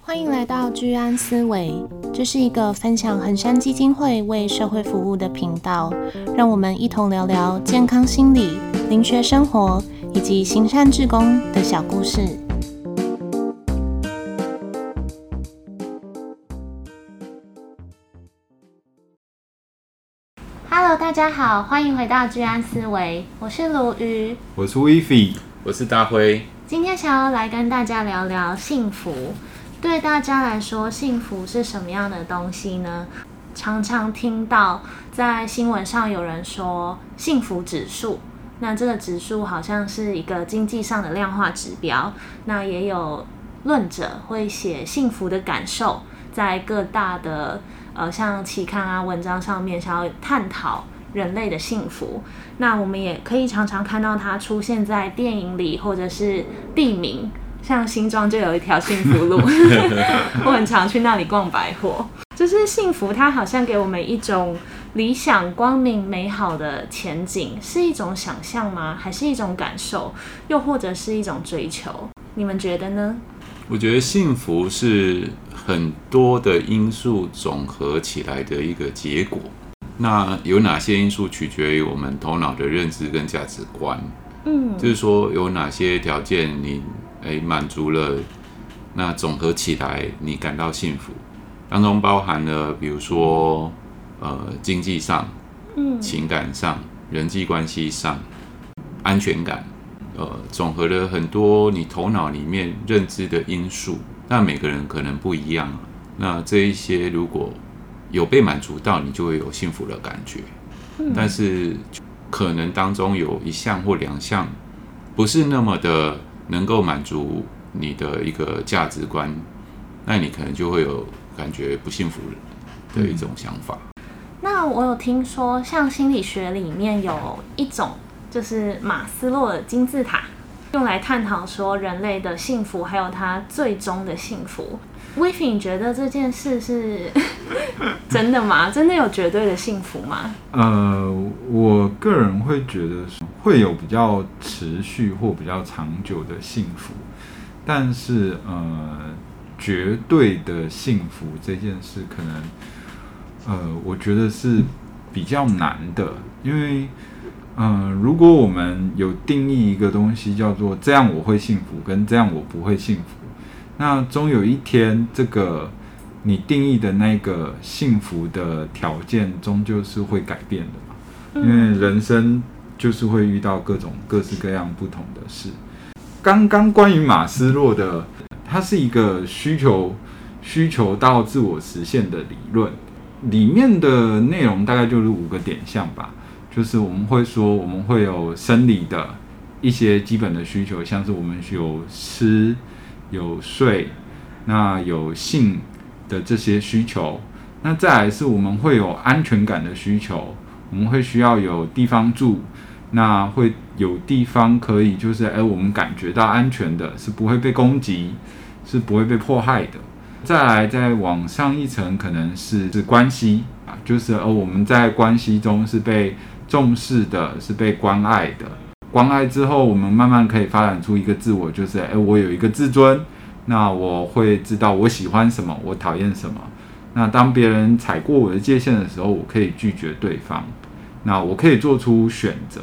欢迎来到居安思维，这是一个分享衡山基金会为社会服务的频道，让我们一同聊聊健康心理、灵学生活以及行善志工的小故事。Hello，大家好，欢迎回到居安思维，我是鲁鱼，我是威菲，我是大辉。今天想要来跟大家聊聊幸福。对大家来说，幸福是什么样的东西呢？常常听到在新闻上有人说幸福指数，那这个指数好像是一个经济上的量化指标。那也有论者会写幸福的感受，在各大的呃像期刊啊文章上面，想要探讨人类的幸福。那我们也可以常常看到它出现在电影里，或者是地名。像新庄就有一条幸福路，我很常去那里逛百货。就是幸福，它好像给我们一种理想、光明、美好的前景，是一种想象吗？还是一种感受？又或者是一种追求？你们觉得呢？我觉得幸福是很多的因素总合起来的一个结果。那有哪些因素取决于我们头脑的认知跟价值观？嗯，就是说有哪些条件你？诶，满足了，那总合起来，你感到幸福，当中包含了，比如说，呃，经济上，嗯，情感上，人际关系上，安全感，呃，总和了很多你头脑里面认知的因素，那每个人可能不一样，那这一些如果有被满足到，你就会有幸福的感觉，嗯，但是可能当中有一项或两项不是那么的。能够满足你的一个价值观，那你可能就会有感觉不幸福的一种想法。嗯。那我有听说，像心理学里面有一种，就是马斯洛的金字塔，用来探讨说人类的幸福，还有他最终的幸福。威菲，你觉得这件事是 真的吗？真的有绝对的幸福吗？呃，我个人会觉得会有比较持续或比较长久的幸福，但是呃，绝对的幸福这件事，可能呃，我觉得是比较难的，因为嗯、呃，如果我们有定义一个东西叫做这样我会幸福，跟这样我不会幸福。那终有一天，这个你定义的那个幸福的条件，终究是会改变的嘛？因为人生就是会遇到各种各式各样不同的事。刚刚关于马斯洛的，它是一个需求需求到自我实现的理论，里面的内容大概就是五个点项吧。就是我们会说，我们会有生理的一些基本的需求，像是我们有吃。有睡，那有性的这些需求，那再来是我们会有安全感的需求，我们会需要有地方住，那会有地方可以就是哎，我们感觉到安全的，是不会被攻击，是不会被迫害的。再来再往上一层，可能是是关系啊，就是呃我们在关系中是被重视的，是被关爱的。关爱之后，我们慢慢可以发展出一个自我，就是诶，我有一个自尊，那我会知道我喜欢什么，我讨厌什么。那当别人踩过我的界限的时候，我可以拒绝对方。那我可以做出选择，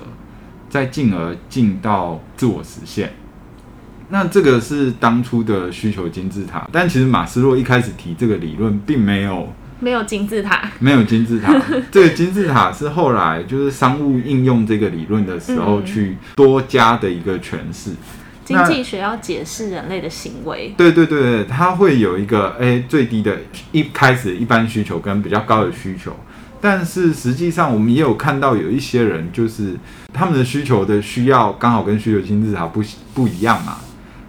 再进而进到自我实现。那这个是当初的需求金字塔，但其实马斯洛一开始提这个理论，并没有。没有金字塔，没有金字塔。这个金字塔是后来就是商务应用这个理论的时候去多加的一个诠释。经济学要解释人类的行为。对对对对，它会有一个诶最低的一开始一般需求跟比较高的需求，但是实际上我们也有看到有一些人就是他们的需求的需要刚好跟需求金字塔不不一样嘛，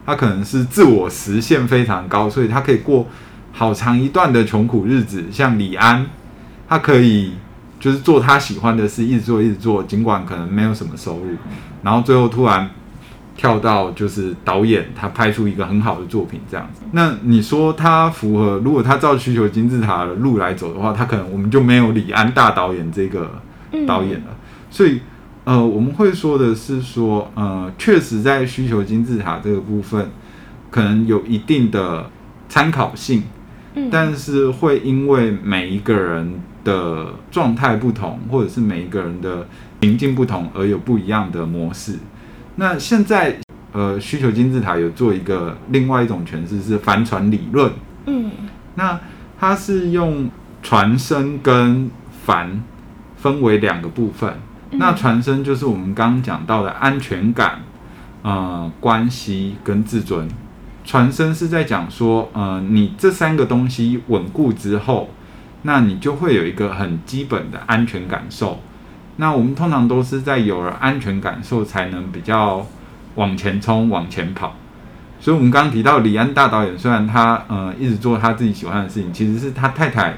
他可能是自我实现非常高，所以他可以过。好长一段的穷苦日子，像李安，他可以就是做他喜欢的事，一直做一直做，尽管可能没有什么收入，然后最后突然跳到就是导演，他拍出一个很好的作品这样子。那你说他符合？如果他照需求金字塔的路来走的话，他可能我们就没有李安大导演这个导演了。所以呃，我们会说的是说，呃，确实在需求金字塔这个部分。可能有一定的参考性，嗯，但是会因为每一个人的状态不同，或者是每一个人的情境不同，而有不一样的模式。那现在，呃，需求金字塔有做一个另外一种诠释是帆船理论，嗯，那它是用船身跟帆分为两个部分。那船身就是我们刚刚讲到的安全感、呃，关系跟自尊。船身是在讲说，呃，你这三个东西稳固之后，那你就会有一个很基本的安全感受。那我们通常都是在有了安全感受，才能比较往前冲、往前跑。所以，我们刚刚提到李安大导演，虽然他呃一直做他自己喜欢的事情，其实是他太太。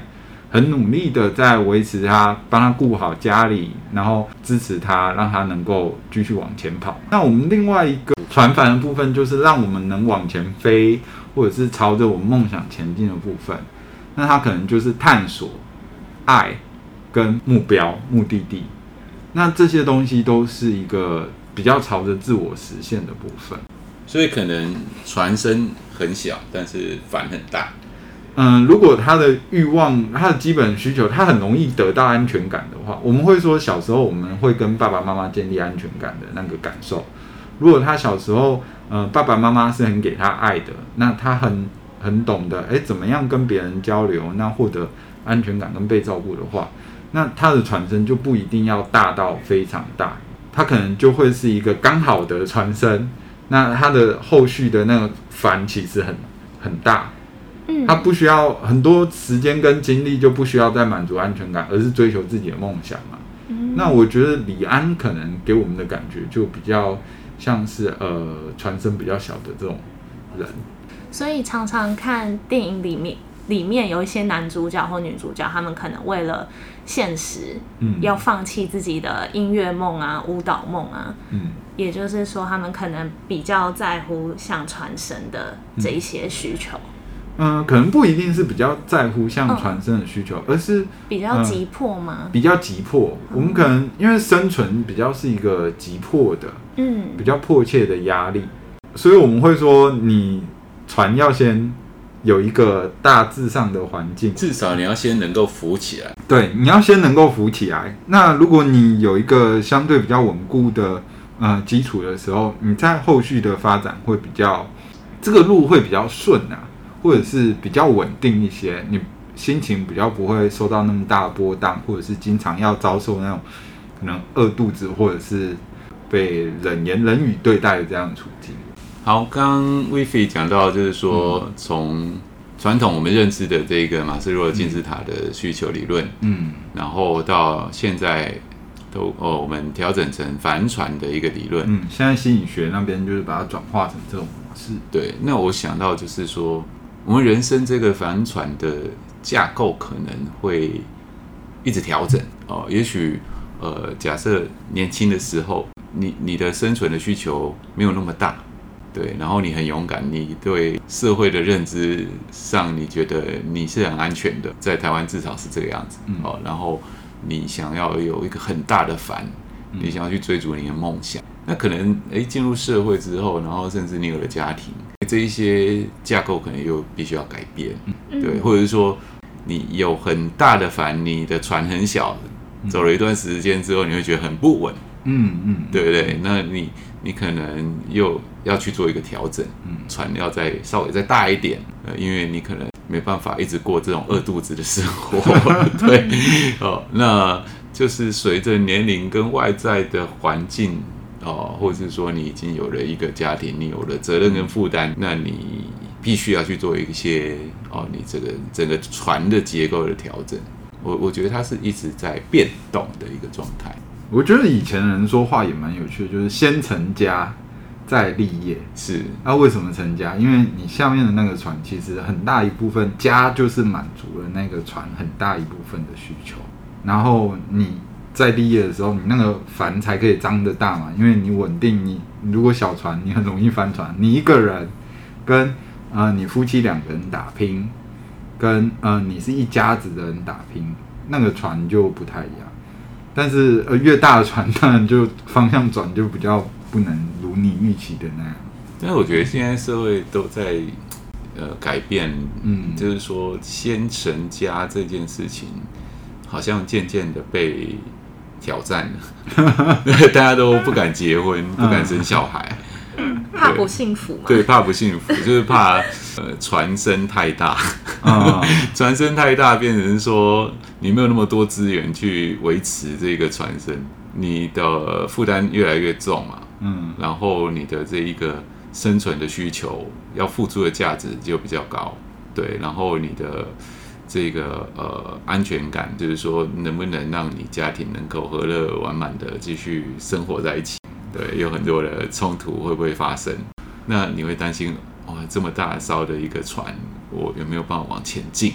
很努力的在维持他，帮他顾好家里，然后支持他，让他能够继续往前跑。那我们另外一个船帆的部分，就是让我们能往前飞，或者是朝着我们梦想前进的部分。那它可能就是探索、爱跟目标、目的地。那这些东西都是一个比较朝着自我实现的部分。所以可能船身很小，但是帆很大。嗯，如果他的欲望、他的基本需求，他很容易得到安全感的话，我们会说小时候我们会跟爸爸妈妈建立安全感的那个感受。如果他小时候，呃，爸爸妈妈是很给他爱的，那他很很懂得，诶，怎么样跟别人交流，那获得安全感跟被照顾的话，那他的船身就不一定要大到非常大，他可能就会是一个刚好的船身。那他的后续的那个烦其实很很大。嗯他不需要很多时间跟精力，就不需要再满足安全感，而是追求自己的梦想嘛。嗯。那我觉得李安可能给我们的感觉就比较像是呃船身比较小的这种人。所以常常看电影里面，里面有一些男主角或女主角，他们可能为了现实，嗯，要放弃自己的音乐梦啊、舞蹈梦啊，嗯，也就是说，他们可能比较在乎像传神的这一些需求。嗯嗯、呃，可能不一定是比较在乎像船身的需求，哦、而是比较急迫吗？呃、比较急迫。嗯、我们可能因为生存比较是一个急迫的，嗯，比较迫切的压力，所以我们会说，你船要先有一个大致上的环境，至少你要先能够浮起来。对，你要先能够浮起来。那如果你有一个相对比较稳固的呃基础的时候，你在后续的发展会比较，这个路会比较顺啊。或者是比较稳定一些，你心情比较不会受到那么大的波荡，或者是经常要遭受那种可能饿肚子，或者是被冷言冷语对待的这样的处境。好，刚刚威菲讲到，就是说从传统我们认知的这个马斯洛金字塔的需求理论，嗯，然后到现在都哦，我们调整成帆船的一个理论，嗯，现在心理学那边就是把它转化成这种模式。对，那我想到就是说。我们人生这个帆船的架构可能会一直调整哦。也许呃，假设年轻的时候，你你的生存的需求没有那么大，对，然后你很勇敢，你对社会的认知上，你觉得你是很安全的，在台湾至少是这个样子哦。然后你想要有一个很大的帆，你想要去追逐你的梦想，那可能诶，进入社会之后，然后甚至你有了家庭。这一些架构可能又必须要改变，对，或者是说你有很大的帆，你的船很小，走了一段时间之后，你会觉得很不稳，嗯嗯，对不对？那你你可能又要去做一个调整，船要再稍微再大一点，呃，因为你可能没办法一直过这种饿肚子的生活，对，哦，那就是随着年龄跟外在的环境。哦，或者是说你已经有了一个家庭，你有了责任跟负担，那你必须要去做一些哦，你这个整个船的结构的调整。我我觉得它是一直在变动的一个状态。我觉得以前人说话也蛮有趣的，就是先成家再立业。是，那、啊、为什么成家？因为你下面的那个船其实很大一部分家就是满足了那个船很大一部分的需求，然后你。在立业的时候，你那个帆才可以张得大嘛，因为你稳定你。如果小船，你很容易翻船。你一个人跟呃你夫妻两个人打拼，跟呃你是一家子的人打拼，那个船就不太一样。但是呃越大的船，当然就方向转就比较不能如你预期的那样。但是我觉得现在社会都在呃改变，嗯，就是说先成家这件事情，好像渐渐的被挑战。了，大家都不敢结婚，不敢生小孩。怕不幸福吗？对，怕不幸福，就是怕呃传声太大，传声太大变成说你没有那么多资源去维持这个传声，你的负担越来越重嘛，嗯，然后你的这一个生存的需求要付出的价值就比较高，对，然后你的这个呃安全感，就是说能不能让你家庭能够和乐完满的继续生活在一起。对，有很多的冲突会不会发生？那你会担心哇，这么大艘的一个船，我有没有办法往前进，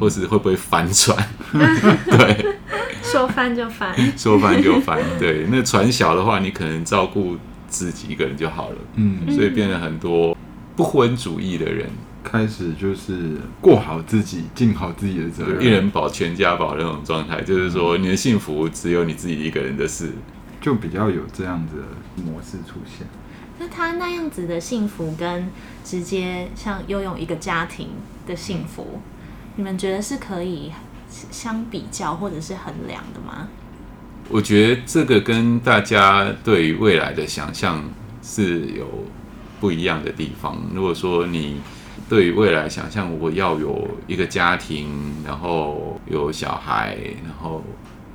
或是会不会翻船？对，说翻就翻，说翻就翻。对，那船小的话，你可能照顾自己一个人就好了。嗯，所以变成很多不婚主义的人开始就是过好自己，尽好自己的责任，一人保全家保那种状态，就是说你的幸福只有你自己一个人的事。就比较有这样子的模式出现。那他那样子的幸福，跟直接像拥有一个家庭的幸福，你们觉得是可以相比较或者是衡量的吗？我觉得这个跟大家对于未来的想象是有不一样的地方。如果说你对于未来想象，我要有一个家庭，然后有小孩，然后。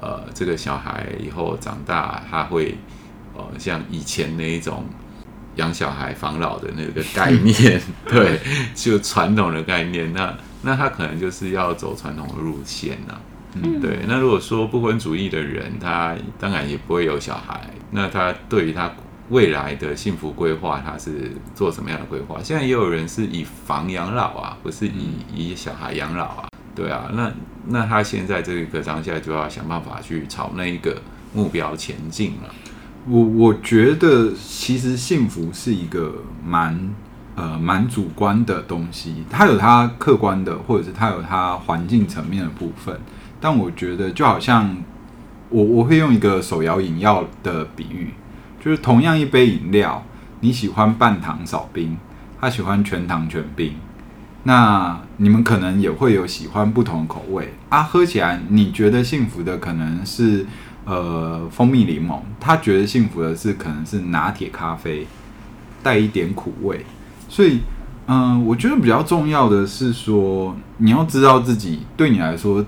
呃，这个小孩以后长大，他会呃，像以前那一种养小孩防老的那个概 念，对，就传统的概念。那那他可能就是要走传统的路线呐、啊。嗯，对。那如果说不婚主义的人，他当然也不会有小孩。那他对于他未来的幸福规划，他是做什么样的规划？现在也有人是以房养老啊，不是以以小孩养老啊。对啊，那那他现在这个当下就要想办法去朝那一个目标前进了。我我觉得其实幸福是一个蛮呃蛮主观的东西，它有它客观的，或者是它有它环境层面的部分。但我觉得就好像我我会用一个手摇饮料的比喻，就是同样一杯饮料，你喜欢半糖少冰，他喜欢全糖全冰。那你们可能也会有喜欢不同口味啊，喝起来你觉得幸福的可能是呃蜂蜜柠檬，他觉得幸福的是可能是拿铁咖啡，带一点苦味。所以，嗯、我觉得比较重要的是说，你要知道自己对你来说，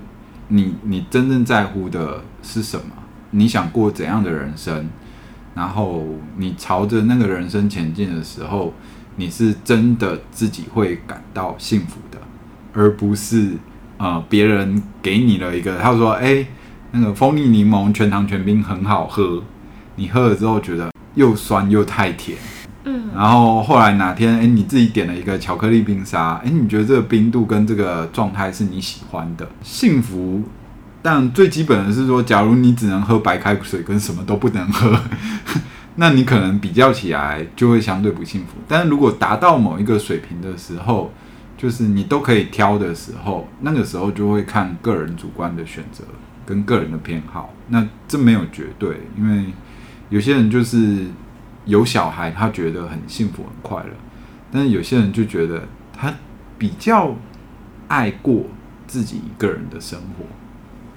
你你真正在乎的是什么？你想过怎样的人生？然后你朝着那个人生前进的时候。你是真的自己会感到幸福的，而不是呃别人给你了一个，他说：“哎，那个蜂蜜柠檬全糖全冰很好喝。”你喝了之后觉得又酸又太甜，嗯，然后后来哪天哎你自己点了一个巧克力冰沙，哎你觉得这个冰度跟这个状态是你喜欢的幸福，但最基本的是说，假如你只能喝白开水，跟什么都不能喝。那你可能比较起来就会相对不幸福，但是如果达到某一个水平的时候，就是你都可以挑的时候，那个时候就会看个人主观的选择跟个人的偏好。那这没有绝对，因为有些人就是有小孩，他觉得很幸福很快乐，但是有些人就觉得他比较爱过自己一个人的生活。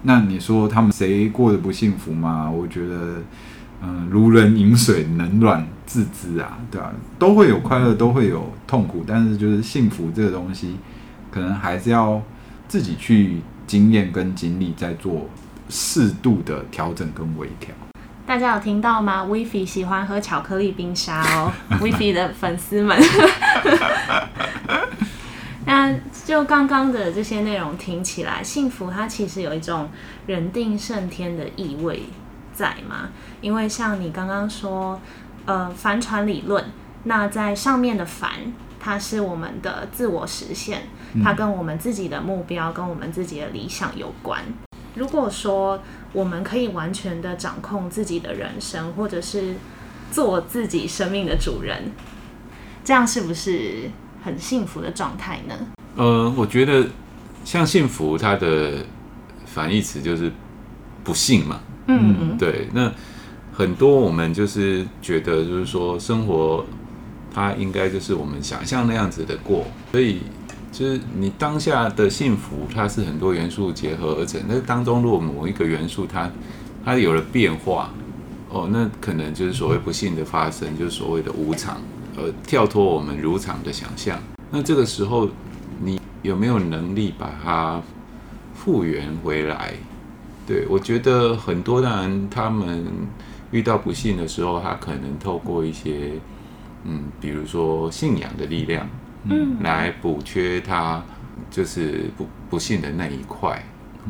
那你说他们谁过得不幸福吗？我觉得。嗯，如人饮水，冷暖自知啊，对吧、啊？都会有快乐，都会有痛苦，但是就是幸福这个东西，可能还是要自己去经验跟经历，再做适度的调整跟微调。大家有听到吗？Wifi 喜欢喝巧克力冰沙哦，Wifi 的粉丝们。那就刚刚的这些内容听起来，幸福它其实有一种人定胜天的意味。在吗？因为像你刚刚说，呃，帆船理论，那在上面的帆，它是我们的自我实现，它跟我们自己的目标、跟我们自己的理想有关。如果说我们可以完全的掌控自己的人生，或者是做自己生命的主人，这样是不是很幸福的状态呢？呃，我觉得像幸福，它的反义词就是不幸嘛。嗯，对，那很多我们就是觉得，就是说生活它应该就是我们想象那样子的过。所以，就是你当下的幸福，它是很多元素结合而成。那当中，如果某一个元素它它有了变化，哦，那可能就是所谓不幸的发生，就是所谓的无常，呃，跳脱我们如常的想象。那这个时候，你有没有能力把它复原回来？对，我觉得很多人他们遇到不幸的时候，他可能透过一些，嗯，比如说信仰的力量，嗯，来补缺他就是不不幸的那一块，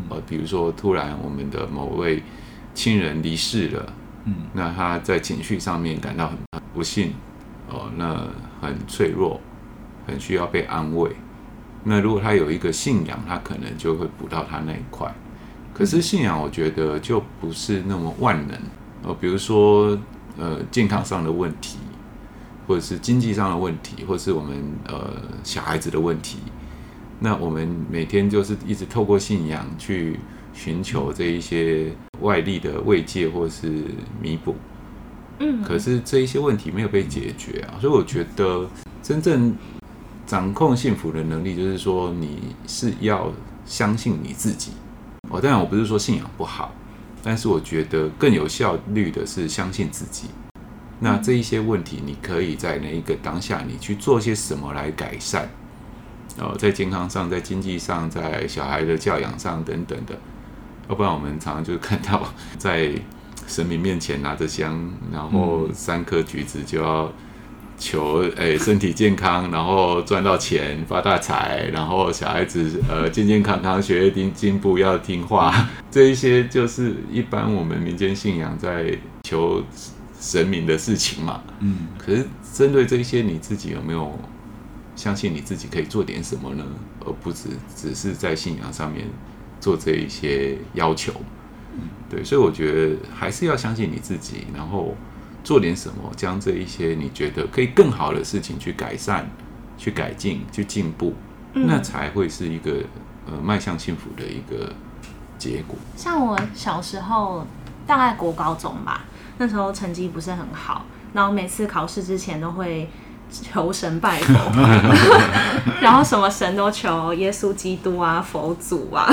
呃，比如说突然我们的某位亲人离世了，嗯，那他在情绪上面感到很不幸，哦，那很脆弱，很需要被安慰。那如果他有一个信仰，他可能就会补到他那一块。可是信仰，我觉得就不是那么万能。呃，比如说，呃，健康上的问题，或者是经济上的问题，或是我们呃小孩子的问题，那我们每天就是一直透过信仰去寻求这一些外力的慰藉或是弥补。嗯。可是这一些问题没有被解决啊，所以我觉得真正掌控幸福的能力，就是说你是要相信你自己。哦，当然我不是说信仰不好，但是我觉得更有效率的是相信自己。那这一些问题，你可以在那一个当下，你去做些什么来改善？哦，在健康上，在经济上，在小孩的教养上等等的。要不然我们常常就看到在神明面前拿着香，然后三颗橘子就要。求诶、欸、身体健康，然后赚到钱发大财，然后小孩子呃健健康康，学业进进步要听话，这一些就是一般我们民间信仰在求神明的事情嘛。嗯，可是针对这一些，你自己有没有相信你自己可以做点什么呢？而不只只是在信仰上面做这一些要求。嗯，对，所以我觉得还是要相信你自己，然后。做点什么，将这一些你觉得可以更好的事情去改善、去改进、去进步，嗯、那才会是一个呃迈向幸福的一个结果。像我小时候，大概国高中吧，那时候成绩不是很好，然后每次考试之前都会求神拜佛，然后什么神都求，耶稣基督啊、佛祖啊，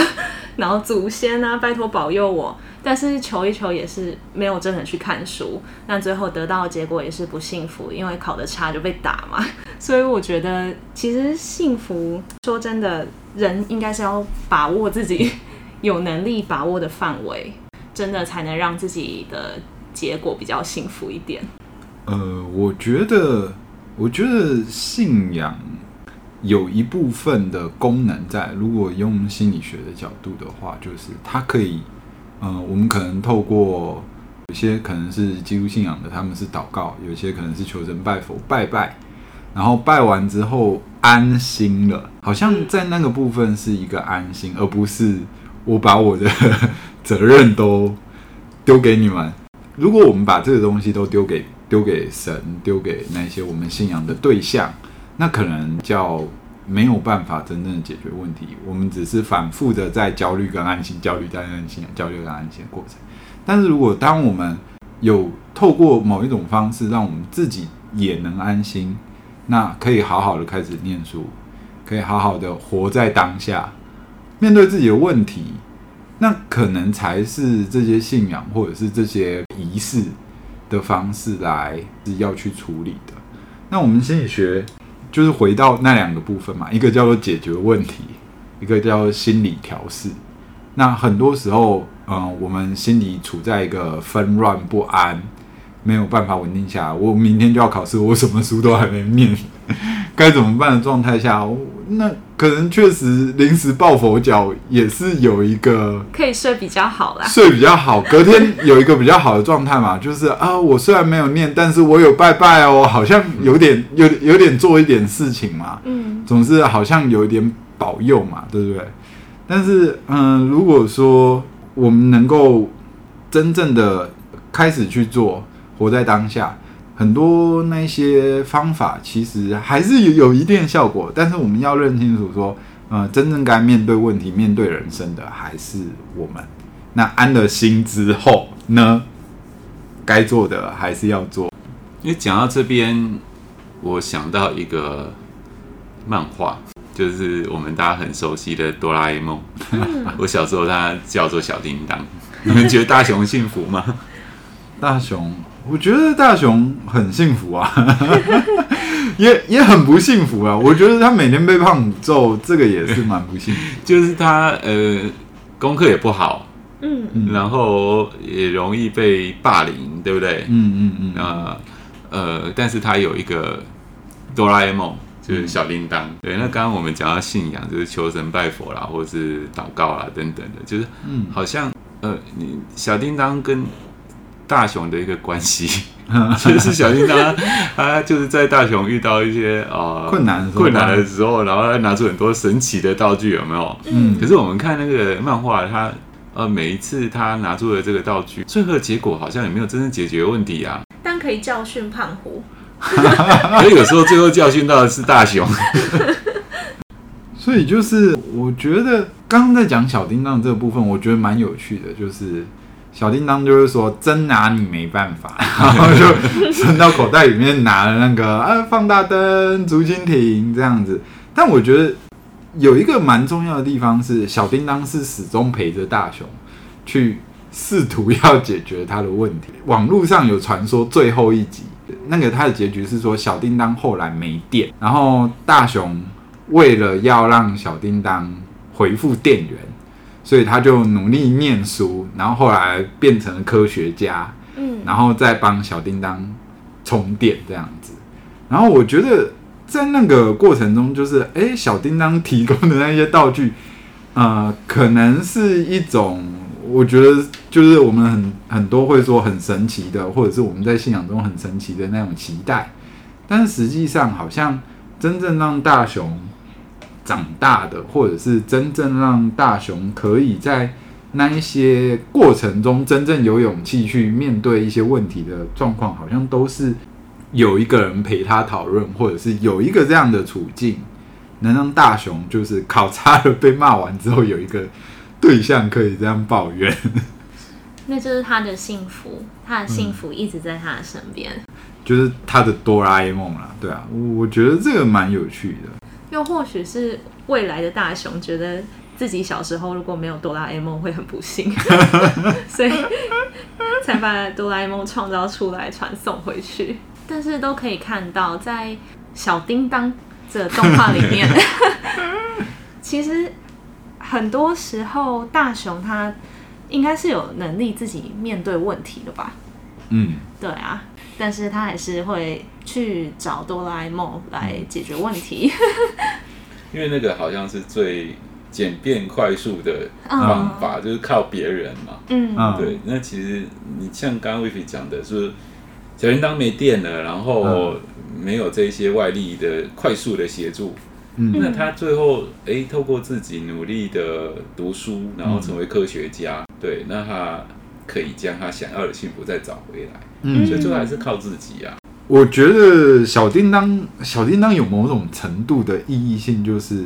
然后祖先啊，拜托保佑我。但是求一求也是没有真的去看书，那最后得到的结果也是不幸福，因为考得差就被打嘛。所以我觉得，其实幸福说真的，人应该是要把握自己 有能力把握的范围，真的才能让自己的结果比较幸福一点。呃，我觉得，我觉得信仰有一部分的功能在，如果用心理学的角度的话，就是它可以。嗯，我们可能透过有些可能是基督信仰的，他们是祷告；有些可能是求神拜佛拜拜，然后拜完之后安心了，好像在那个部分是一个安心，而不是我把我的 责任都 丢给你们。如果我们把这个东西都丢给丢给神，丢给那些我们信仰的对象，那可能叫。没有办法真正的解决问题，我们只是反复的在焦虑跟安心、焦虑跟安心、焦虑跟安心的过程。但是如果当我们有透过某一种方式，让我们自己也能安心，那可以好好的开始念书，可以好好的活在当下，面对自己的问题，那可能才是这些信仰或者是这些仪式的方式来是要去处理的。那我们心理学。就是回到那两个部分嘛，一个叫做解决问题，一个叫做心理调试。那很多时候，嗯，我们心里处在一个纷乱不安，没有办法稳定下来。我明天就要考试，我什么书都还没念，该怎么办的状态下，那可能确实临时抱佛脚也是有一个可以睡比较好啦，睡比较好，隔天有一个比较好的状态嘛，就是啊，我虽然没有念，但是我有拜拜哦，好像有点有有点做一点事情嘛，嗯，总是好像有一点保佑嘛，对不对？但是嗯，如果说我们能够真正的开始去做，活在当下。很多那些方法其实还是有有一定的效果，但是我们要认清楚说，呃，真正该面对问题、面对人生的还是我们。那安了心之后呢，该做的还是要做。因为讲到这边，我想到一个漫画，就是我们大家很熟悉的哆啦 A 梦。嗯、我小时候它叫做小叮当。你们觉得大雄幸福吗？大雄，我觉得大雄很幸福啊，也也很不幸福啊。我觉得他每天被胖虎揍，这个也是蛮不幸福。就是他呃，功课也不好，嗯，然后也容易被霸凌，对不对？嗯嗯嗯。啊呃，呃，但是他有一个哆啦 A 梦，就是小叮当。嗯、对，那刚刚我们讲到信仰，就是求神拜佛啦，或者是祷告啦等等的，就是嗯，好像呃，你小叮当跟大雄的一个关系，就是小叮当他就是在大雄遇到一些啊、呃、困难困难的时候，然后他拿出很多神奇的道具，有没有？嗯。可是我们看那个漫画，他呃每一次他拿出的这个道具，最后的结果好像也没有真正解决问题啊。但可以教训胖虎。所以有时候最后教训到的是大雄。所以就是我觉得刚刚在讲小叮当这个部分，我觉得蛮有趣的，就是。小叮当就是说，真拿你没办法，然后就伸到口袋里面拿了那个啊放大灯、竹蜻蜓这样子。但我觉得有一个蛮重要的地方是，小叮当是始终陪着大雄去试图要解决他的问题。网络上有传说，最后一集那个他的结局是说，小叮当后来没电，然后大雄为了要让小叮当回复电源。所以他就努力念书，然后后来变成了科学家，嗯，然后再帮小叮当充电这样子。然后我觉得在那个过程中，就是哎、欸，小叮当提供的那些道具，呃，可能是一种我觉得就是我们很很多会说很神奇的，或者是我们在信仰中很神奇的那种期待。但是实际上，好像真正让大雄。长大的，或者是真正让大雄可以在那一些过程中真正有勇气去面对一些问题的状况，好像都是有一个人陪他讨论，或者是有一个这样的处境，能让大雄就是考差了被骂完之后有一个对象可以这样抱怨，那就是他的幸福，他的幸福一直在他的身边，嗯，就是他的哆啦 A 梦啦，对啊，我觉得这个蛮有趣的。又或许是未来的大雄觉得自己小时候如果没有哆啦 A 梦会很不幸，所以才把哆啦 A 梦创造出来传送回去。但是都可以看到，在小叮当这动画里面，其实很多时候大雄他应该是有能力自己面对问题的吧？嗯，对啊。但是他还是会去找哆啦 A 梦来解决问题，因为那个好像是最简便快速的方法，嗯、就是靠别人嘛。嗯，对。那其实你像刚刚 Vivi 讲的是，小铃铛没电了，然后没有这些外力的快速的协助，嗯，那他最后哎、欸，透过自己努力的读书，然后成为科学家，嗯、对，那他可以将他想要的幸福再找回来。嗯，所以最后还是靠自己呀、啊。我觉得小叮当，小叮当有某种程度的意义性，就是，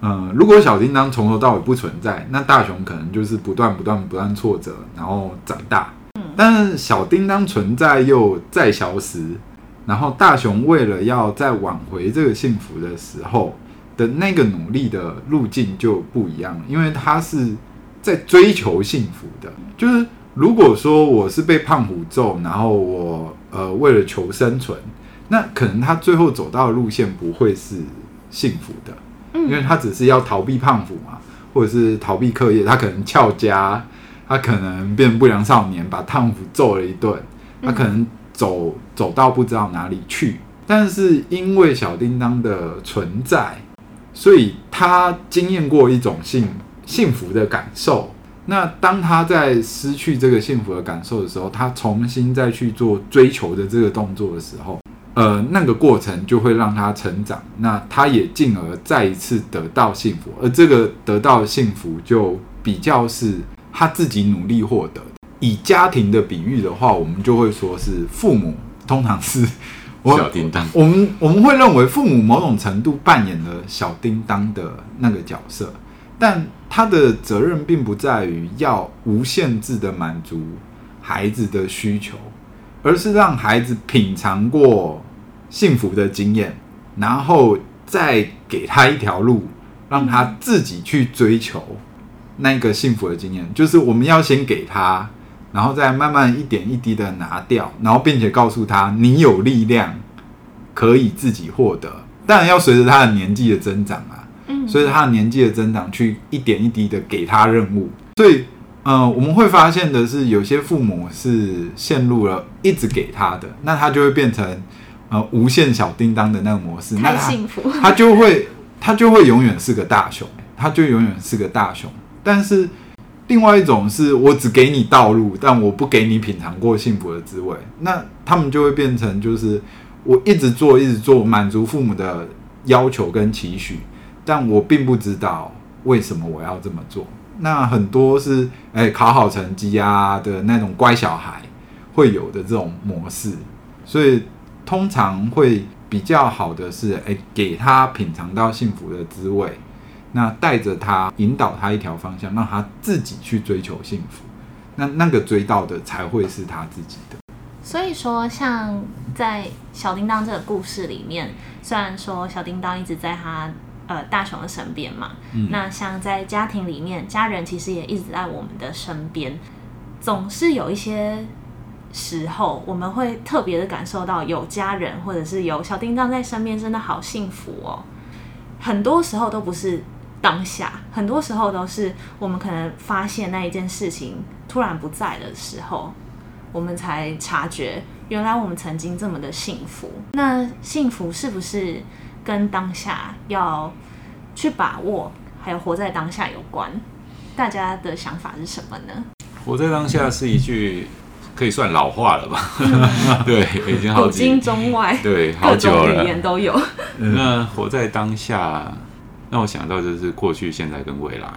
嗯、呃，如果小叮当从头到尾不存在，那大雄可能就是不断不断不断挫折，然后长大。嗯，但是小叮当存在又再消失，然后大雄为了要再挽回这个幸福的时候的那个努力的路径就不一样，因为他是在追求幸福的，就是。如果说我是被胖虎揍，然后我呃为了求生存，那可能他最后走到的路线不会是幸福的，因为他只是要逃避胖虎嘛，或者是逃避课业，他可能翘家，他可能变不良少年，把胖虎揍了一顿，他可能走走到不知道哪里去，但是因为小叮当的存在，所以他经验过一种幸幸福的感受。那当他在失去这个幸福的感受的时候，他重新再去做追求的这个动作的时候，呃，那个过程就会让他成长，那他也进而再一次得到幸福，而这个得到的幸福就比较是他自己努力获得的。以家庭的比喻的话，我们就会说是父母通常是 小叮当，我们我们会认为父母某种程度扮演了小叮当的那个角色。但他的责任并不在于要无限制的满足孩子的需求，而是让孩子品尝过幸福的经验，然后再给他一条路，让他自己去追求那个幸福的经验。就是我们要先给他，然后再慢慢一点一滴的拿掉，然后并且告诉他，你有力量可以自己获得。当然要随着他的年纪的增长，随着他的年纪的增长，去一点一滴的给他任务。所以，呃，我们会发现的是，有些父母是陷入了一直给他的，那他就会变成。呃，无限小叮当的那个模式，那他，他就会，他就会永远是个大熊，他就永远是个大熊。但是，另外一种是我只给你道路，但我不给你品尝过幸福的滋味，那他们就会变成就是我一直做，一直做，满足父母的要求跟期许，但我并不知道为什么我要这么做。那很多是哎、考好成绩啊的那种乖小孩会有的这种模式，所以。通常会比较好的是，哎，给他品尝到幸福的滋味，那带着他，引导他一条方向，让他自己去追求幸福，那那个追到的才会是他自己的。所以说，像在小叮当这个故事里面，虽然说小叮当一直在他呃大雄的身边嘛，嗯，那像在家庭里面，家人其实也一直在我们的身边，总是有一些。时候，我们会特别的感受到有家人或者是有小叮当在身边，真的好幸福哦。很多时候都不是当下，很多时候都是我们可能发现那一件事情突然不在的时候，我们才察觉原来我们曾经这么的幸福。那幸福是不是跟当下要去把握，还有活在当下有关？大家的想法是什么呢？活在当下是一句。可以算老话了吧？嗯、对，已经好几。古今中外，对，好久语言都有。那活在当下，让我想到就是过去、现在跟未来。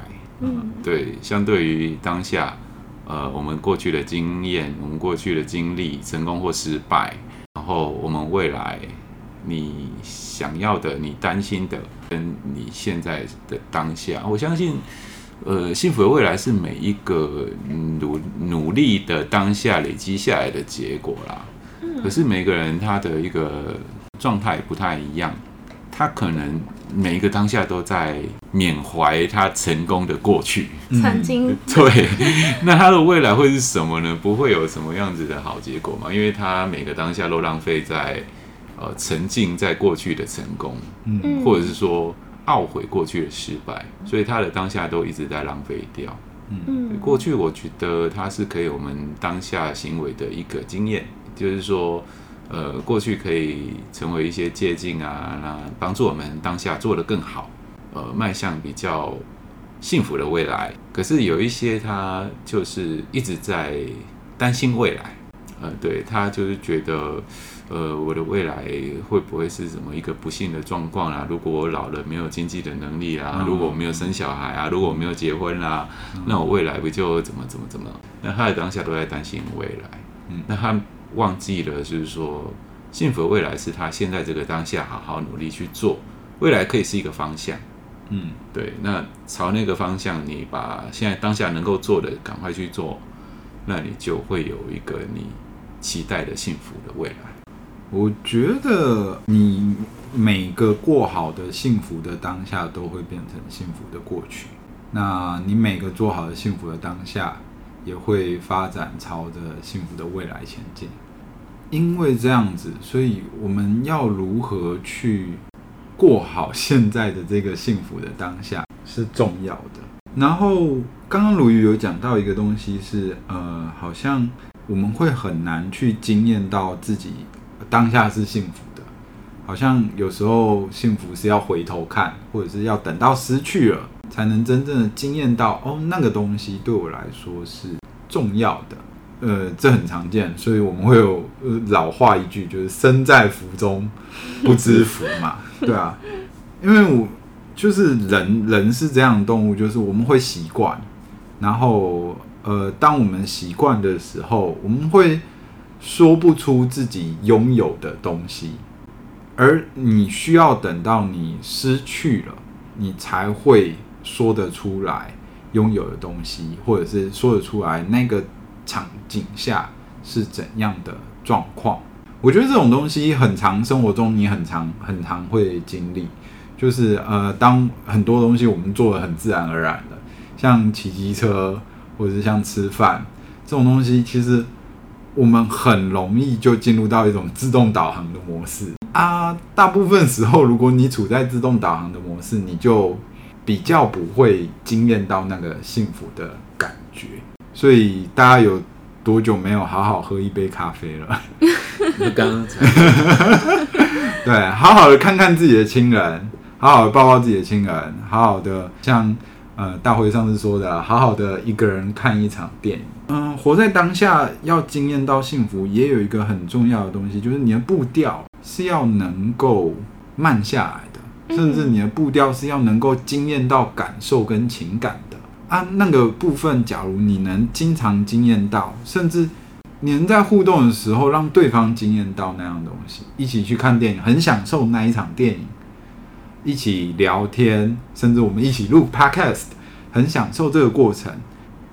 嗯，对，相对于当下，呃，我们过去的经验，我们过去的经历，成功或失败，然后我们未来，你想要的、你担心的，跟你现在的当下，我相信。呃，幸福的未来是每一个努努力的当下累积下来的结果啦。可是每个人他的一个状态不太一样，他可能每一个当下都在缅怀他成功的过去，曾经。对，那他的未来会是什么呢？不会有什么样子的好结果嘛？因为他每个当下都浪费在呃沉浸在过去的成功，嗯，或者是说。懊悔过去的失败，所以他的当下都一直在浪费掉。嗯，过去我觉得它是可以我们当下行为的一个经验，就是说，呃，过去可以成为一些借镜啊，那帮助我们当下做得更好，呃，迈向比较幸福的未来。可是有一些他就是一直在担心未来，呃，对，他就是觉得。呃，我的未来会不会是什么一个不幸的状况啊？如果我老了没有经济的能力啊，如果我没有生小孩啊，如果我没有结婚啊，那我未来不就怎么怎么怎么？那他的当下都在担心未来，嗯，那他忘记了就是说，幸福的未来是他现在这个当下好好努力去做，未来可以是一个方向，嗯，对，那朝那个方向，你把现在当下能够做的赶快去做，那你就会有一个你期待的幸福的未来。我觉得你每个过好的幸福的当下，都会变成幸福的过去。那你每个做好的幸福的当下，也会发展朝着幸福的未来前进。因为这样子，所以我们要如何去过好现在的这个幸福的当下是重要的。然后刚刚鲁豫有讲到一个东西是，呃，好像我们会很难去经验到自己。当下是幸福的，好像有时候幸福是要回头看，或者是要等到失去了，才能真正的经验到哦，那个东西对我来说是重要的。呃，这很常见，所以我们会有老话一句，就是“身在福中不知福”嘛，对啊，因为我就是人，人是这样的动物，就是我们会习惯，然后呃，当我们习惯的时候，我们会。说不出自己拥有的东西，而你需要等到你失去了，你才会说得出来拥有的东西，或者是说得出来那个场景下是怎样的状况。我觉得这种东西很长，生活中你很常很常会经历，就是呃，当很多东西我们做的很自然而然的，像骑机车或者是像吃饭这种东西，其实我们很容易就进入到一种自动导航的模式啊。大部分时候，如果你处在自动导航的模式，你就比较不会惊艳到那个幸福的感觉。所以大家有多久没有好好喝一杯咖啡了？刚刚才 对，好好的看看自己的亲人，好好的抱抱自己的亲人，好好的像呃大辉上次说的，好好的一个人看一场电影。嗯，活在当下，要惊艳到幸福，也有一个很重要的东西，就是你的步调是要能够慢下来的，甚至你的步调是要能够惊艳到感受跟情感的啊。那个部分，假如你能经常惊艳到，甚至。你能在互动的时候让对方惊艳到那样东西，一起去看电影，很享受那一场电影，一起聊天，甚至我们一起录 podcast，很享受这个过程，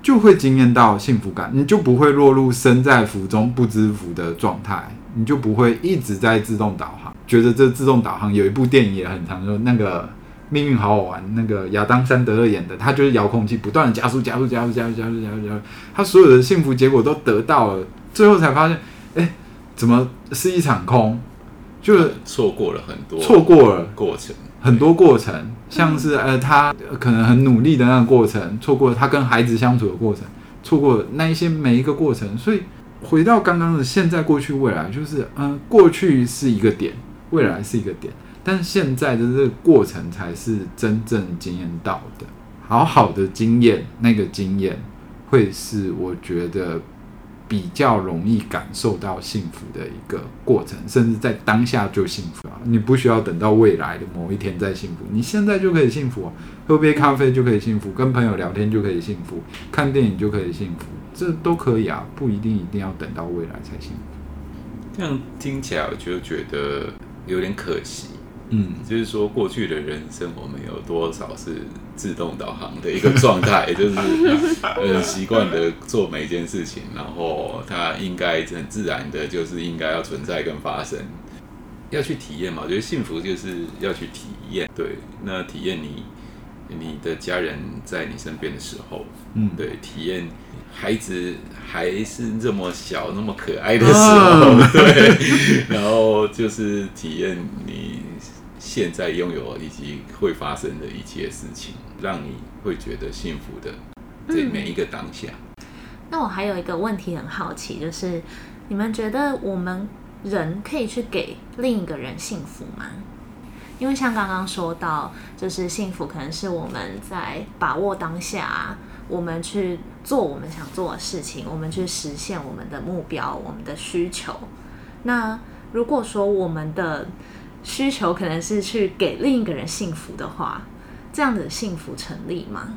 就会惊艳到幸福感，你就不会落入身在福中不知福的状态，你就不会一直在自动导航，觉得这自动导航有一部电影也很常说那个命运好好玩，那个亚当山德勒演的，他就是遥控器不断的加速加速加速加速加速加速加速，他所有的幸福结果都得到了。最后才发现，哎、欸，怎么是一场空？就是错过了很多，错过了过程，很多过程，像是呃，他可能很努力的那个过程，错过了他跟孩子相处的过程，错过了那一些每一个过程。所以回到刚刚的现在、过去、未来，就是嗯、呃，过去是一个点，未来是一个点，但现在的这个过程才是真正经验到的，好好的经验，那个经验会是我觉得。比较容易感受到幸福的一个过程，甚至在当下就幸福啊！你不需要等到未来的某一天再幸福，你现在就可以幸福啊！喝杯咖啡就可以幸福，跟朋友聊天就可以幸福，看电影就可以幸福，这都可以啊，不一定一定要等到未来才幸福。这样听起来我就觉得有点可惜。嗯，就是说过去的人生，我们有多少是自动导航的一个状态，就是很习惯的做每一件事情，然后它应该很自然的，就是应该要存在跟发生，要去体验嘛。我觉得幸福就是要去体验，对，那体验你你的家人在你身边的时候，嗯，对，体验孩子还是这么小、那么可爱的时候，啊、对，然后就是体验你。现在拥有以及会发生的一切事情，让你会觉得幸福的这每一个当下。嗯。那我还有一个问题很好奇，就是你们觉得我们人可以去给另一个人幸福吗？因为像刚刚说到，就是幸福可能是我们在把握当下，我们去做我们想做的事情，我们去实现我们的目标，我们的需求。那如果说我们的需求可能是去给另一个人幸福的话，这样的幸福成立吗？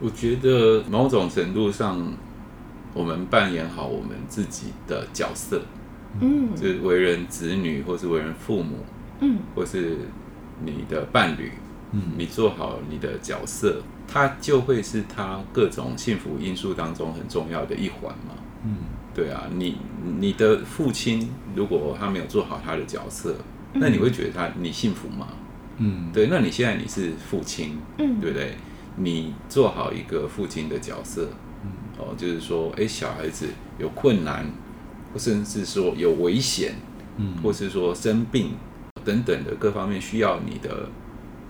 我觉得某种程度上，我们扮演好我们自己的角色，嗯，就是为人子女，或是为人父母，嗯，或是你的伴侣，嗯，你做好你的角色，它就会是他各种幸福因素当中很重要的一环嘛，嗯，对啊，你你的父亲如果他没有做好他的角色。那你会觉得他你幸福吗？嗯，对。那你现在你是父亲，嗯，对不对？你做好一个父亲的角色，嗯，哦，就是说，哎，小孩子有困难，或甚至说有危险，嗯，或是说生病等等的各方面需要你的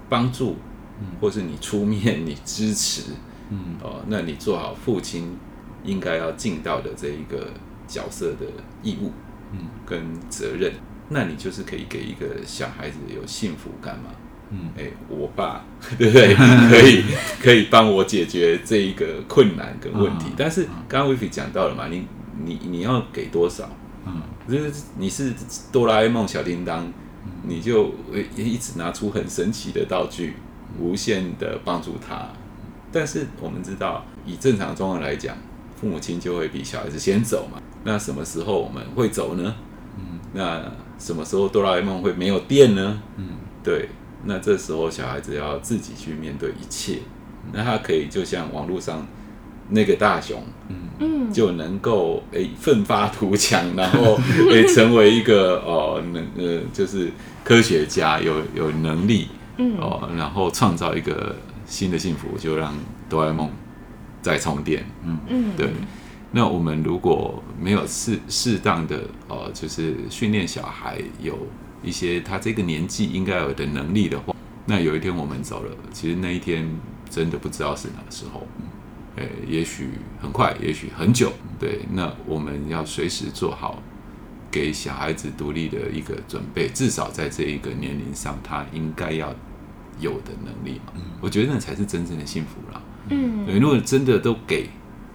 帮助，嗯，或是你出面 你支持，嗯，哦，那你做好父亲应该要尽到的这一个角色的义务，嗯，跟责任。那你就是可以给一个小孩子有幸福感嘛？嗯，哎、欸，我爸 对不对？可以可以帮我解决这一个困难跟问题。嗯、但是刚刚威菲讲到了嘛，你你你要给多少？嗯，就是你是哆啦 A 梦小叮当，你就一直拿出很神奇的道具，无限的帮助他。但是我们知道，以正常状况来讲，父母亲就会比小孩子先走嘛。那什么时候我们会走呢？嗯，那什么时候哆啦 A 梦会没有电呢？嗯，对，那这时候小孩子要自己去面对一切。那他可以就像网络上那个大雄，嗯嗯，就能够诶奋发图强，然后 诶成为一个哦能呃就是科学家，有有能力，嗯哦，然后创造一个新的幸福，就让哆啦 A 梦再充电，嗯嗯，对。那我们如果没有适适当的呃，就是训练小孩有一些他这个年纪应该有的能力的话，那有一天我们走了，其实那一天真的不知道是哪个时候，诶，也许很快，也许很久，对。那我们要随时做好给小孩子独立的一个准备，至少在这一个年龄上，他应该要有的能力嘛。我觉得那才是真正的幸福啦。嗯，如果真的都给。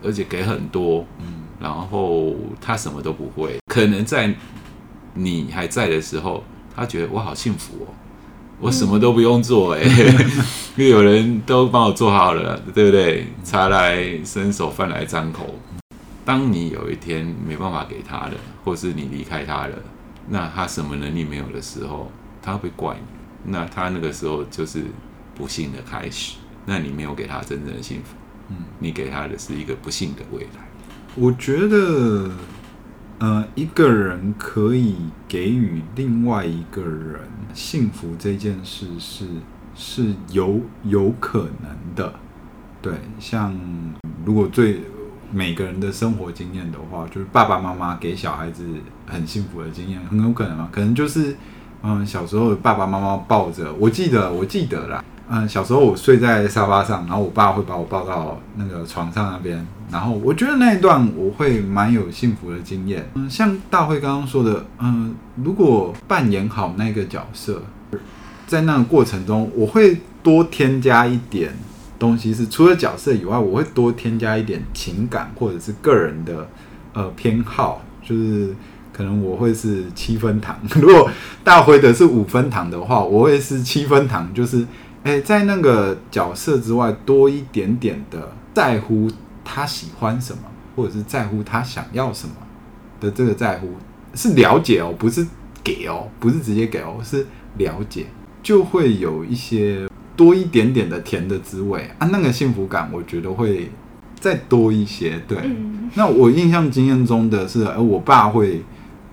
而且给很多，嗯，然后他什么都不会，可能在你还在的时候，他觉得我好幸福哦，我什么都不用做，哎，因为有人都帮我做好了，对不对？茶来伸手，饭来张口。当你有一天没办法给他了，或是你离开他了，那他什么能力没有的时候，他会怪你，那他那个时候就是不幸的开始，那你没有给他真正的幸福。嗯，你给他的是一个不幸的未来。我觉得，呃，一个人可以给予另外一个人幸福这件事是是有有可能的。对，像如果最每个人的生活经验的话，就是爸爸妈妈给小孩子很幸福的经验，很有可能啊，可能就是嗯，小时候爸爸妈妈抱着，我记得，我记得啦。嗯，小时候我睡在沙发上，然后我爸会把我抱到那个床上那边，然后我觉得那一段我会蛮有幸福的经验。嗯，像大辉刚刚说的，嗯，如果扮演好那个角色，在那个过程中，我会多添加一点东西，是除了角色以外，我会多添加一点情感或者是个人的呃偏好，就是可能我会是七分糖，如果大辉的是五分糖的话，我会是七分糖，就是。诶，在那个角色之外，多一点点的在乎他喜欢什么，或者是在乎他想要什么的这个在乎，是了解哦，不是给哦，不是直接给哦，是了解，就会有一些多一点点的甜的滋味啊，那个幸福感，我觉得会再多一些。对，那我印象经验中的是，诶，我爸会。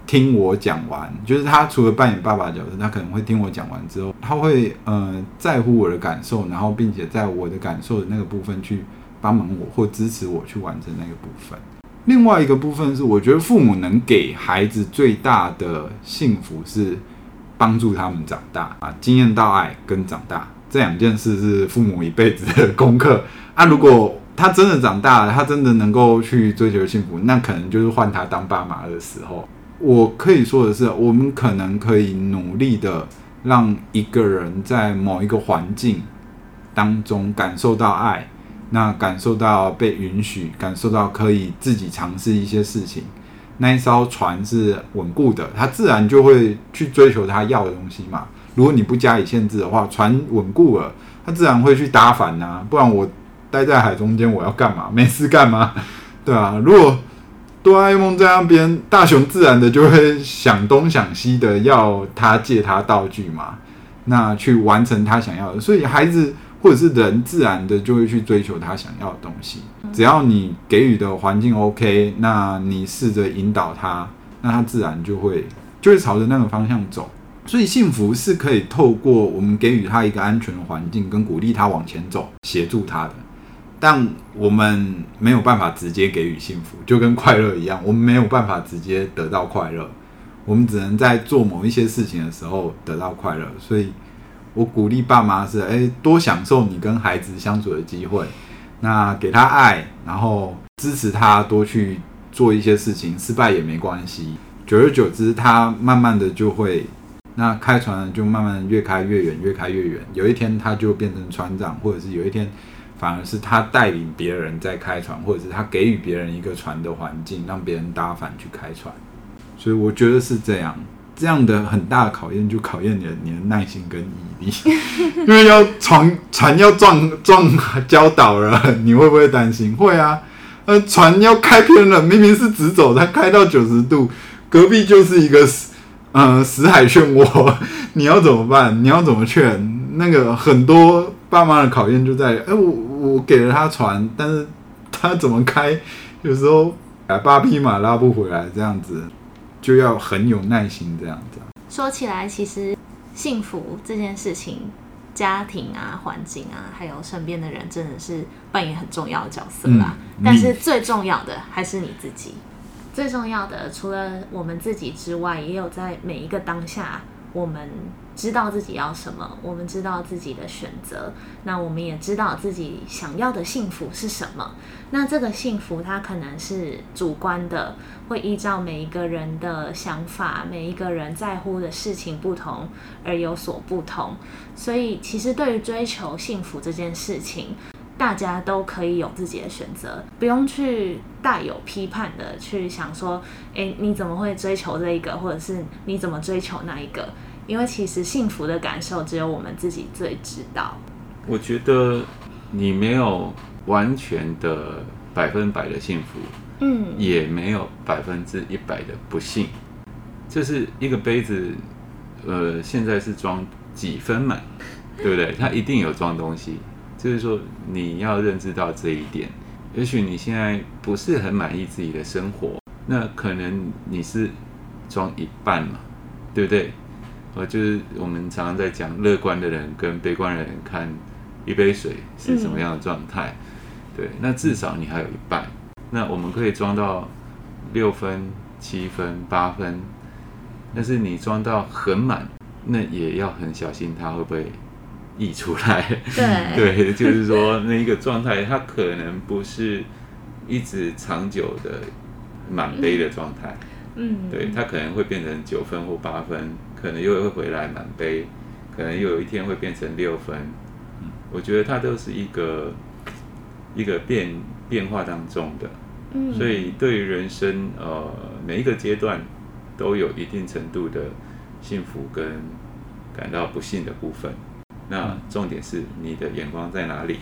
听我讲完，就是他除了扮演爸爸的角色，他可能会听我讲完之后，他会呃在乎我的感受，然后并且在我的感受的那个部分去帮忙我或支持我去完成那个部分。另外一个部分是，我觉得父母能给孩子最大的幸福是帮助他们长大啊，经验到爱跟长大这两件事是父母一辈子的功课啊。如果他真的长大了，他真的能够去追求幸福，那可能就是换他当爸妈的时候。我可以说的是，我们可能可以努力的让一个人在某一个环境当中感受到爱，那感受到被允许，感受到可以自己尝试一些事情。那一艘船是稳固的，它自然就会去追求他要的东西嘛。如果你不加以限制的话，船稳固了，它自然会去搭帆呐。不然我待在海中间，我要干嘛？没事干嘛？对啊，如果。哆啦 A 梦在那边，大雄自然的就会想东想西的，要他借他道具嘛，那去完成他想要的。所以孩子或者是人，自然的就会去追求他想要的东西。只要你给予的环境 OK，那你试着引导他，那他自然就会就会朝着那个方向走。所以幸福是可以透过我们给予他一个安全的环境，跟鼓励他往前走，协助他的。但我们没有办法直接给予幸福，就跟快乐一样，我们没有办法直接得到快乐，我们只能在做某一些事情的时候得到快乐。所以，我鼓励爸妈是：诶，多享受你跟孩子相处的机会，那给他爱，然后支持他多去做一些事情，失败也没关系。久而久之，他慢慢的就会，那开船就慢慢越开越远，越开越远。有一天，他就变成船长，或者是有一天。反而是他带领别人在开船，或者是他给予别人一个船的环境，让别人搭帆去开船。所以我觉得是这样，这样的很大的考验就考验你的你的耐心跟毅力，因为要船船要撞撞礁岛了，你会不会担心？会啊，呃，船要开偏了，明明是直走，它开到九十度，隔壁就是一个死呃死海漩涡，你要怎么办？你要怎么劝？那个很多。爸妈的考验就在，哎、欸，我我给了他船，但是他他怎么开，有时候八匹马拉不回来，这样子就要很有耐心，这样子。说起来，其实幸福这件事情，家庭啊、环境啊，还有身边的人，真的是扮演很重要的角色啦。嗯、但是最重要的还是你自己。最重要的，除了我们自己之外，也有在每一个当下，我们知道自己要什么，我们知道自己的选择，那我们也知道自己想要的幸福是什么。那这个幸福，它可能是主观的，会依照每一个人的想法，每一个人在乎的事情不同而有所不同。所以，其实对于追求幸福这件事情，大家都可以有自己的选择，不用去带有批判的去想说，诶，你怎么会追求这一个，或者是你怎么追求那一个？因为其实幸福的感受只有我们自己最知道。我觉得你没有完全的百分百的幸福，嗯，也没有百分之一百的不幸。就是一个杯子，呃，现在是装几分满，对不对？它一定有装东西。就是说，你要认知到这一点。也许你现在不是很满意自己的生活，那可能你是装一半嘛，对不对？呃，就是我们常常在讲，乐观的人跟悲观的人看一杯水是什么样的状态。嗯。对，那至少你还有一半。那我们可以装到六分、七分、八分，但是你装到很满，那也要很小心，它会不会？溢出来，对。对，就是说那一个状态，它可能不是一直长久的满杯的状态，嗯，对，它可能会变成九分或八分，可能又会回来满杯，可能又有一天会变成六分，嗯，我觉得它都是一个一个变变化当中的，嗯，所以对于人生，呃，每一个阶段都有一定程度的幸福跟感到不幸的部分。那重点是你的眼光在哪里，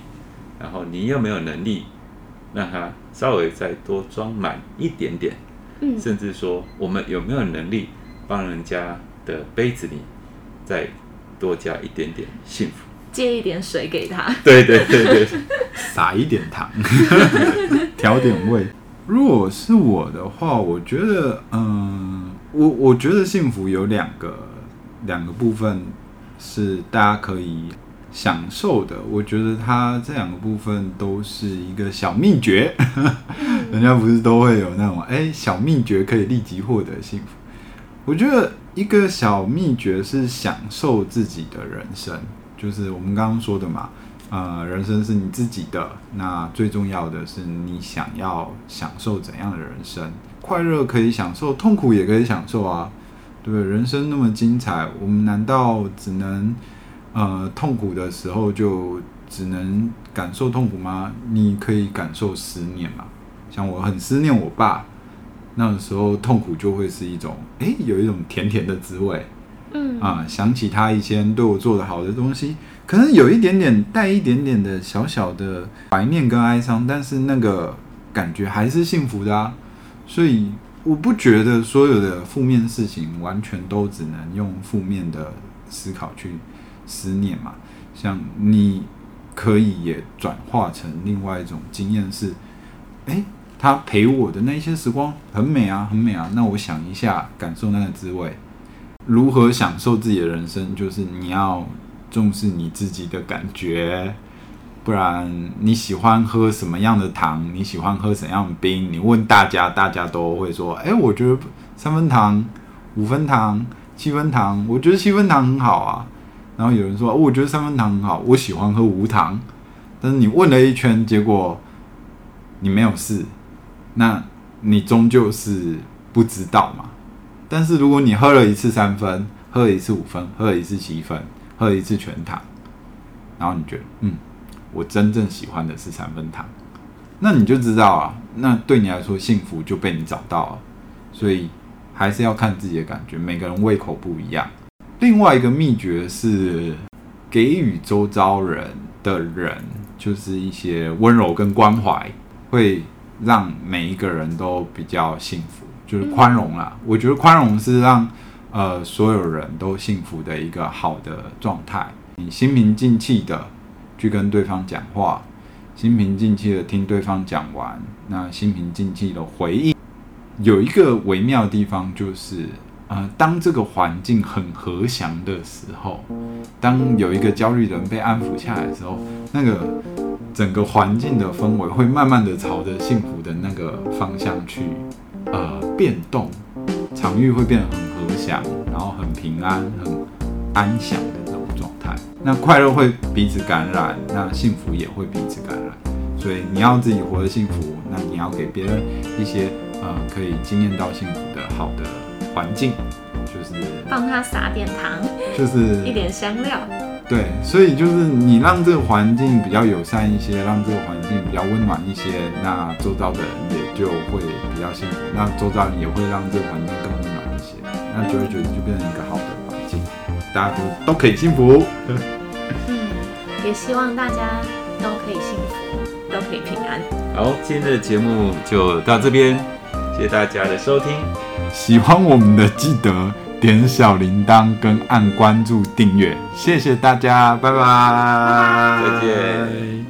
然后你有没有能力让它稍微再多装满一点点，嗯，甚至说我们有没有能力帮人家的杯子里再多加一点点幸福，借一点水给他，对对对对，撒一点糖，调点味。如果是我的话，我觉得，嗯，我我觉得幸福有两个两个部分。是大家可以享受的，我觉得它这两个部分都是一个小秘诀。人家不是都会有那种哎小秘诀可以立即获得幸福。我觉得一个小秘诀是享受自己的人生，就是我们刚刚说的嘛，呃，人生是你自己的，那最重要的是你想要享受怎样的人生？快乐可以享受，痛苦也可以享受啊。对，人生那么精彩，我们难道只能呃痛苦的时候就只能感受痛苦吗？你可以感受思念嘛，像我很思念我爸，那个时候痛苦就会是一种诶，有一种甜甜的滋味，嗯啊，想起他以前对我做的好的东西，可能有一点点带一点点的小小的怀念跟哀伤，但是那个感觉还是幸福的啊，所以。我不觉得所有的负面事情完全都只能用负面的思考去思念嘛。像你可以也转化成另外一种经验是，诶，他陪我的那些时光很美啊，很美啊。那我想一下，感受那个滋味，如何享受自己的人生，就是你要重视你自己的感觉。不然你喜欢喝什么样的糖？你喜欢喝怎样的冰？你问大家，大家都会说：“哎，我觉得三分糖、五分糖、七分糖，我觉得七分糖很好啊。”然后有人说：“我觉得三分糖很好，我喜欢喝无糖。”但是你问了一圈，结果你没有试，那你终究是不知道嘛。但是如果你喝了一次三分，喝了一次五分，喝了一次七分，喝了一次全糖，然后你觉得嗯。我真正喜欢的是三分糖，那你就知道啊，那对你来说幸福就被你找到了，所以还是要看自己的感觉，每个人胃口不一样。另外一个秘诀是给予周遭人的人，就是一些温柔跟关怀，会让每一个人都比较幸福，就是宽容啦。我觉得宽容是让呃所有人都幸福的一个好的状态，你心平静气的。去跟对方讲话，心平静气的听对方讲完，那心平静气的回应。有一个微妙的地方就是，呃，当这个环境很和祥的时候，当有一个焦虑的人被安抚下来的时候，那个整个环境的氛围会慢慢的朝着幸福的那个方向去，呃，变动，场域会变得很和祥，然后很平安、很安详。那快乐会彼此感染，那幸福也会彼此感染。所以你要自己活得幸福，那你要给别人一些。呃，可以惊艳到幸福的好的环境，就是帮他撒点糖，就是 一点香料。对，所以就是你让这个环境比较友善一些，让这个环境比较温暖一些，那周遭的人也就会比较幸福，那周遭人也会让这个环境更温暖一些，那久而久之就变成一个好的大家都都可以幸福。嗯，也希望大家都可以幸福，都可以平安。好，今天的节目就到这边。谢谢大家的收听，喜欢我们的记得点小铃铛跟按关注订阅，谢谢大家，拜拜。拜拜。